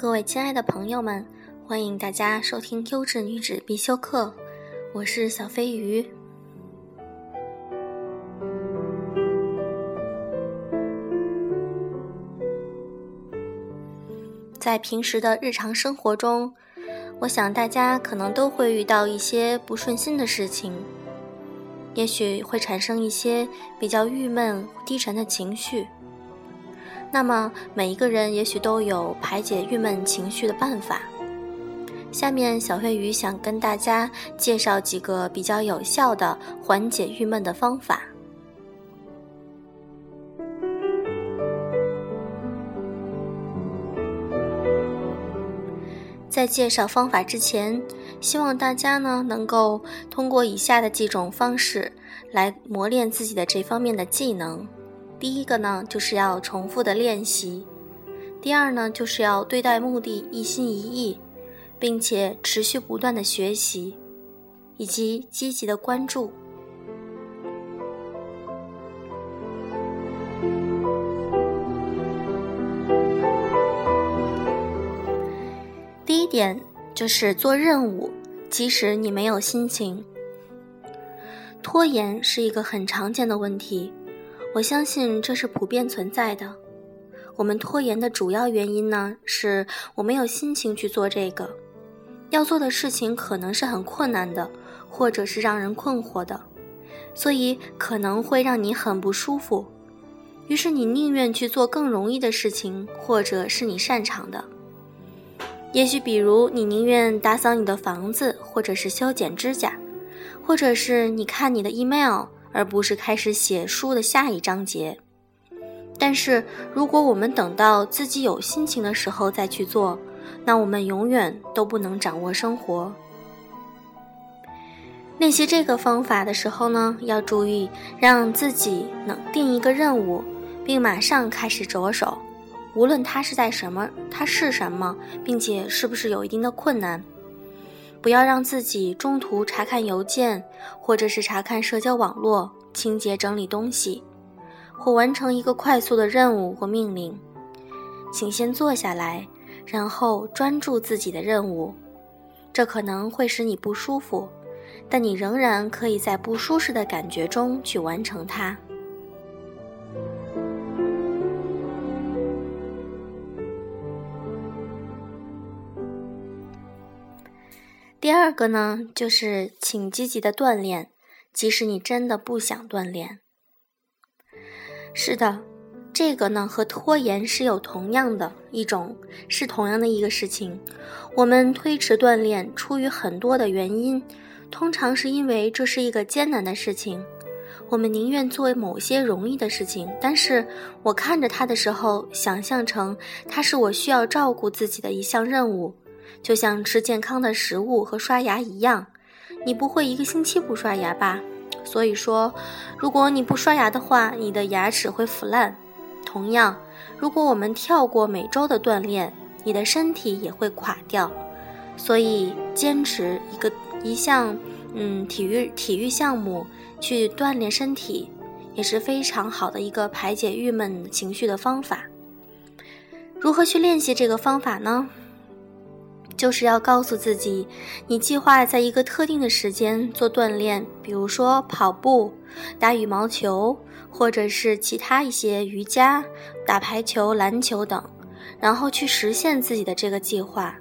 各位亲爱的朋友们，欢迎大家收听优质女子必修课，我是小飞鱼。在平时的日常生活中，我想大家可能都会遇到一些不顺心的事情，也许会产生一些比较郁闷、低沉的情绪。那么每一个人也许都有排解郁闷情绪的办法。下面小飞鱼想跟大家介绍几个比较有效的缓解郁闷的方法。在介绍方法之前，希望大家呢能够通过以下的几种方式来磨练自己的这方面的技能。第一个呢，就是要重复的练习；第二呢，就是要对待目的一心一意，并且持续不断的学习，以及积极的关注。第一点就是做任务，即使你没有心情。拖延是一个很常见的问题。我相信这是普遍存在的。我们拖延的主要原因呢，是我没有心情去做这个要做的事情，可能是很困难的，或者是让人困惑的，所以可能会让你很不舒服。于是你宁愿去做更容易的事情，或者是你擅长的。也许比如你宁愿打扫你的房子，或者是修剪指甲，或者是你看你的 email。而不是开始写书的下一章节。但是，如果我们等到自己有心情的时候再去做，那我们永远都不能掌握生活。练习这个方法的时候呢，要注意让自己能定一个任务，并马上开始着手，无论它是在什么，它是什么，并且是不是有一定的困难。不要让自己中途查看邮件，或者是查看社交网络、清洁整理东西，或完成一个快速的任务或命令。请先坐下来，然后专注自己的任务。这可能会使你不舒服，但你仍然可以在不舒适的感觉中去完成它。第二个呢，就是请积极的锻炼，即使你真的不想锻炼。是的，这个呢和拖延是有同样的一种，是同样的一个事情。我们推迟锻炼出于很多的原因，通常是因为这是一个艰难的事情，我们宁愿做某些容易的事情。但是我看着它的时候，想象成它是我需要照顾自己的一项任务。就像吃健康的食物和刷牙一样，你不会一个星期不刷牙吧？所以说，如果你不刷牙的话，你的牙齿会腐烂。同样，如果我们跳过每周的锻炼，你的身体也会垮掉。所以，坚持一个一项嗯体育体育项目去锻炼身体，也是非常好的一个排解郁闷情绪的方法。如何去练习这个方法呢？就是要告诉自己，你计划在一个特定的时间做锻炼，比如说跑步、打羽毛球，或者是其他一些瑜伽、打排球、篮球等，然后去实现自己的这个计划。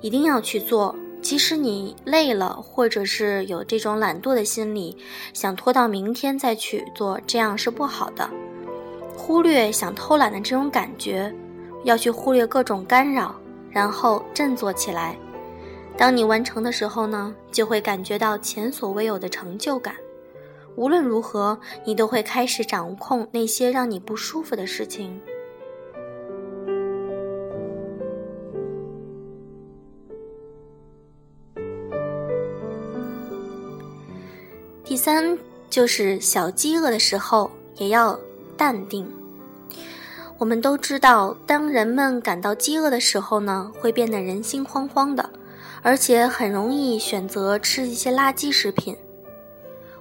一定要去做，即使你累了，或者是有这种懒惰的心理，想拖到明天再去做，这样是不好的。忽略想偷懒的这种感觉，要去忽略各种干扰。然后振作起来，当你完成的时候呢，就会感觉到前所未有的成就感。无论如何，你都会开始掌控那些让你不舒服的事情。第三，就是小饥饿的时候也要淡定。我们都知道，当人们感到饥饿的时候呢，会变得人心惶惶的，而且很容易选择吃一些垃圾食品。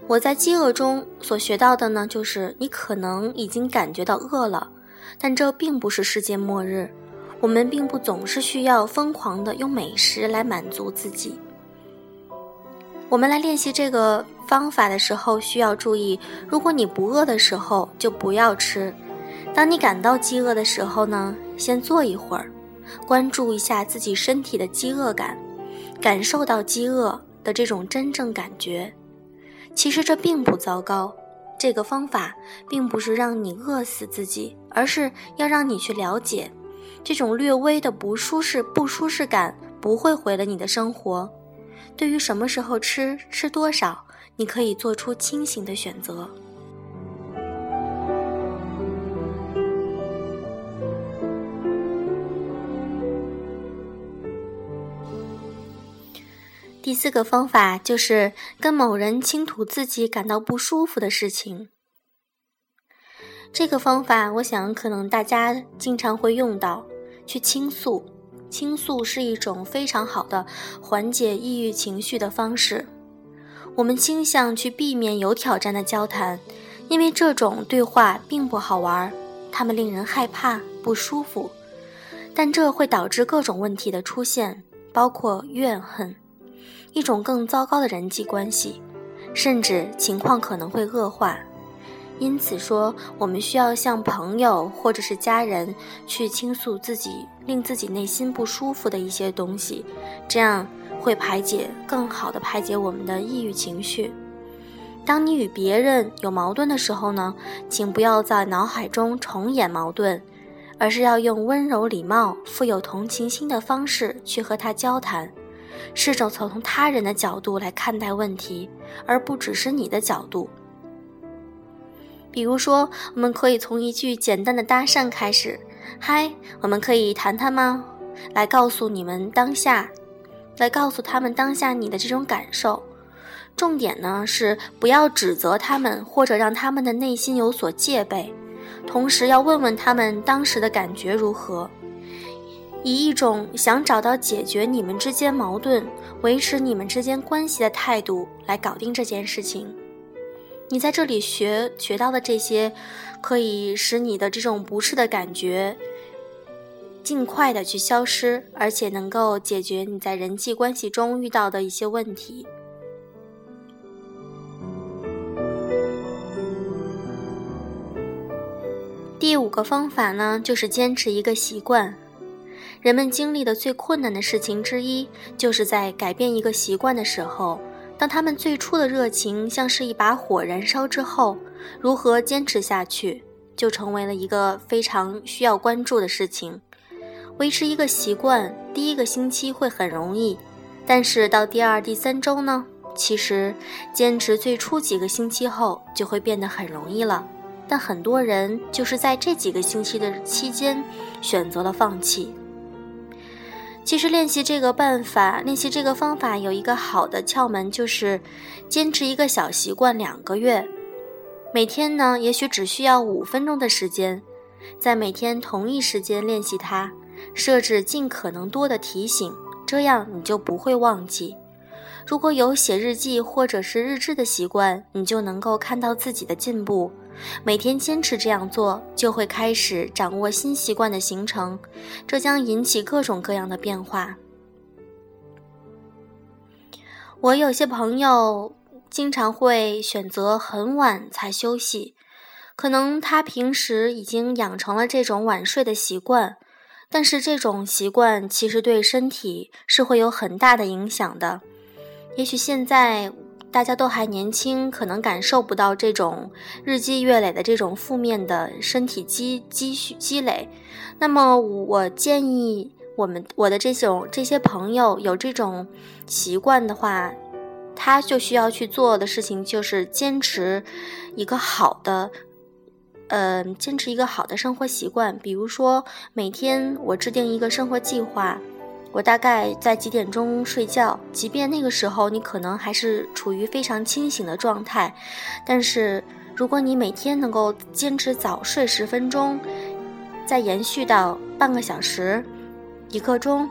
我在饥饿中所学到的呢，就是你可能已经感觉到饿了，但这并不是世界末日。我们并不总是需要疯狂的用美食来满足自己。我们来练习这个方法的时候，需要注意：如果你不饿的时候，就不要吃；当你感到饥饿的时候呢，先坐一会儿，关注一下自己身体的饥饿感，感受到饥饿的这种真正感觉。其实这并不糟糕。这个方法并不是让你饿死自己，而是要让你去了解，这种略微的不舒适、不舒适感不会毁了你的生活。对于什么时候吃、吃多少，你可以做出清醒的选择。第四个方法就是跟某人倾吐自己感到不舒服的事情。这个方法，我想可能大家经常会用到，去倾诉。倾诉是一种非常好的缓解抑郁情绪的方式。我们倾向去避免有挑战的交谈，因为这种对话并不好玩，它们令人害怕、不舒服。但这会导致各种问题的出现，包括怨恨，一种更糟糕的人际关系，甚至情况可能会恶化。因此说，我们需要向朋友或者是家人去倾诉自己令自己内心不舒服的一些东西，这样会排解更好的排解我们的抑郁情绪。当你与别人有矛盾的时候呢，请不要在脑海中重演矛盾，而是要用温柔、礼貌、富有同情心的方式去和他交谈，试着从他人的角度来看待问题，而不只是你的角度。比如说，我们可以从一句简单的搭讪开始：“嗨，我们可以谈谈吗？”来告诉你们当下，来告诉他们当下你的这种感受。重点呢是不要指责他们，或者让他们的内心有所戒备。同时要问问他们当时的感觉如何，以一种想找到解决你们之间矛盾、维持你们之间关系的态度来搞定这件事情。你在这里学学到的这些，可以使你的这种不适的感觉尽快的去消失，而且能够解决你在人际关系中遇到的一些问题。第五个方法呢，就是坚持一个习惯。人们经历的最困难的事情之一，就是在改变一个习惯的时候。当他们最初的热情像是一把火燃烧之后，如何坚持下去，就成为了一个非常需要关注的事情。维持一个习惯，第一个星期会很容易，但是到第二、第三周呢？其实坚持最初几个星期后，就会变得很容易了。但很多人就是在这几个星期的期间，选择了放弃。其实练习这个办法，练习这个方法有一个好的窍门，就是坚持一个小习惯两个月。每天呢，也许只需要五分钟的时间，在每天同一时间练习它，设置尽可能多的提醒，这样你就不会忘记。如果有写日记或者是日志的习惯，你就能够看到自己的进步。每天坚持这样做，就会开始掌握新习惯的形成，这将引起各种各样的变化。我有些朋友经常会选择很晚才休息，可能他平时已经养成了这种晚睡的习惯，但是这种习惯其实对身体是会有很大的影响的。也许现在。大家都还年轻，可能感受不到这种日积月累的这种负面的身体积积蓄积累。那么，我建议我们我的这种这些朋友有这种习惯的话，他就需要去做的事情就是坚持一个好的，呃，坚持一个好的生活习惯。比如说，每天我制定一个生活计划。我大概在几点钟睡觉？即便那个时候你可能还是处于非常清醒的状态，但是如果你每天能够坚持早睡十分钟，再延续到半个小时、一刻钟，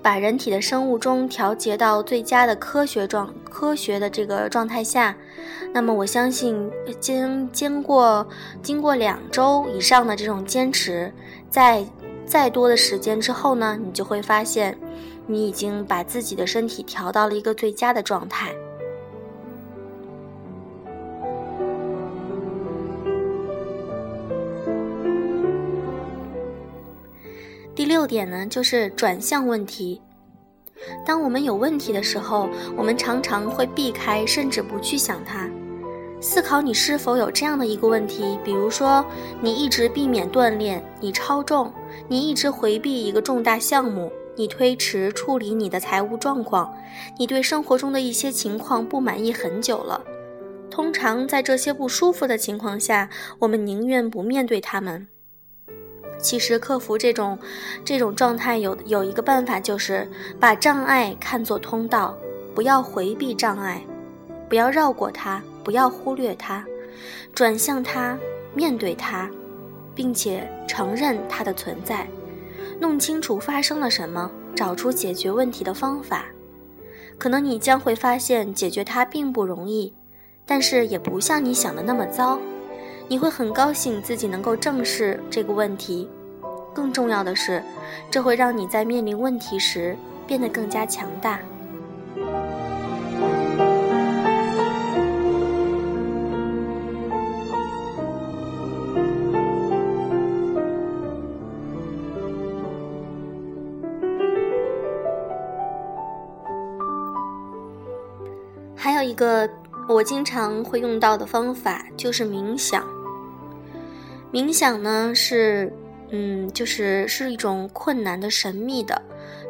把人体的生物钟调节到最佳的科学状、科学的这个状态下，那么我相信，经经过经过两周以上的这种坚持，在。再多的时间之后呢，你就会发现，你已经把自己的身体调到了一个最佳的状态。第六点呢，就是转向问题。当我们有问题的时候，我们常常会避开，甚至不去想它。思考你是否有这样的一个问题，比如说，你一直避免锻炼，你超重，你一直回避一个重大项目，你推迟处理你的财务状况，你对生活中的一些情况不满意很久了。通常在这些不舒服的情况下，我们宁愿不面对他们。其实克服这种这种状态有有一个办法，就是把障碍看作通道，不要回避障碍，不要绕过它，不要忽略它，转向它，面对它，并且承认它的存在，弄清楚发生了什么，找出解决问题的方法。可能你将会发现解决它并不容易，但是也不像你想的那么糟。你会很高兴自己能够正视这个问题，更重要的是，这会让你在面临问题时变得更加强大。个我经常会用到的方法就是冥想。冥想呢是，嗯，就是是一种困难的、神秘的，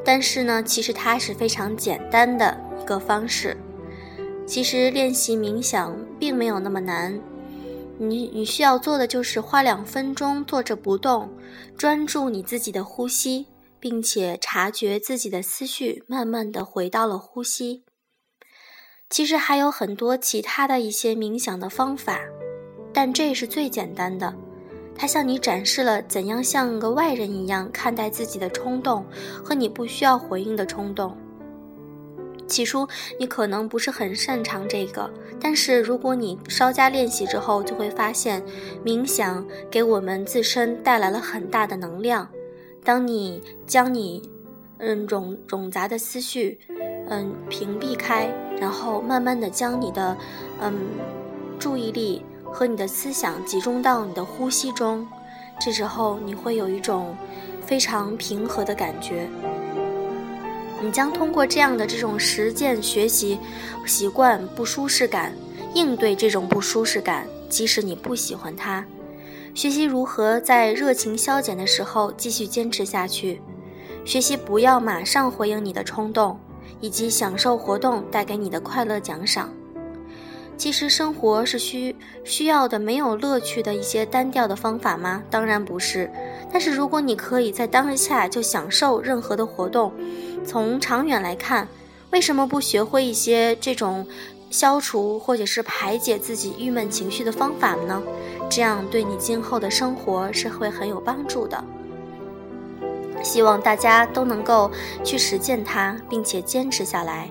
但是呢，其实它是非常简单的一个方式。其实练习冥想并没有那么难，你你需要做的就是花两分钟坐着不动，专注你自己的呼吸，并且察觉自己的思绪慢慢的回到了呼吸。其实还有很多其他的一些冥想的方法，但这是最简单的。它向你展示了怎样像个外人一样看待自己的冲动和你不需要回应的冲动。起初你可能不是很擅长这个，但是如果你稍加练习之后，就会发现冥想给我们自身带来了很大的能量。当你将你嗯冗冗杂的思绪嗯屏蔽开，然后慢慢的将你的嗯注意力。和你的思想集中到你的呼吸中，这时候你会有一种非常平和的感觉。你将通过这样的这种实践学习习惯不舒适感，应对这种不舒适感，即使你不喜欢它，学习如何在热情消减的时候继续坚持下去，学习不要马上回应你的冲动，以及享受活动带给你的快乐奖赏。其实生活是需需要的没有乐趣的一些单调的方法吗？当然不是。但是如果你可以在当下就享受任何的活动，从长远来看，为什么不学会一些这种消除或者是排解自己郁闷情绪的方法呢？这样对你今后的生活是会很有帮助的。希望大家都能够去实践它，并且坚持下来。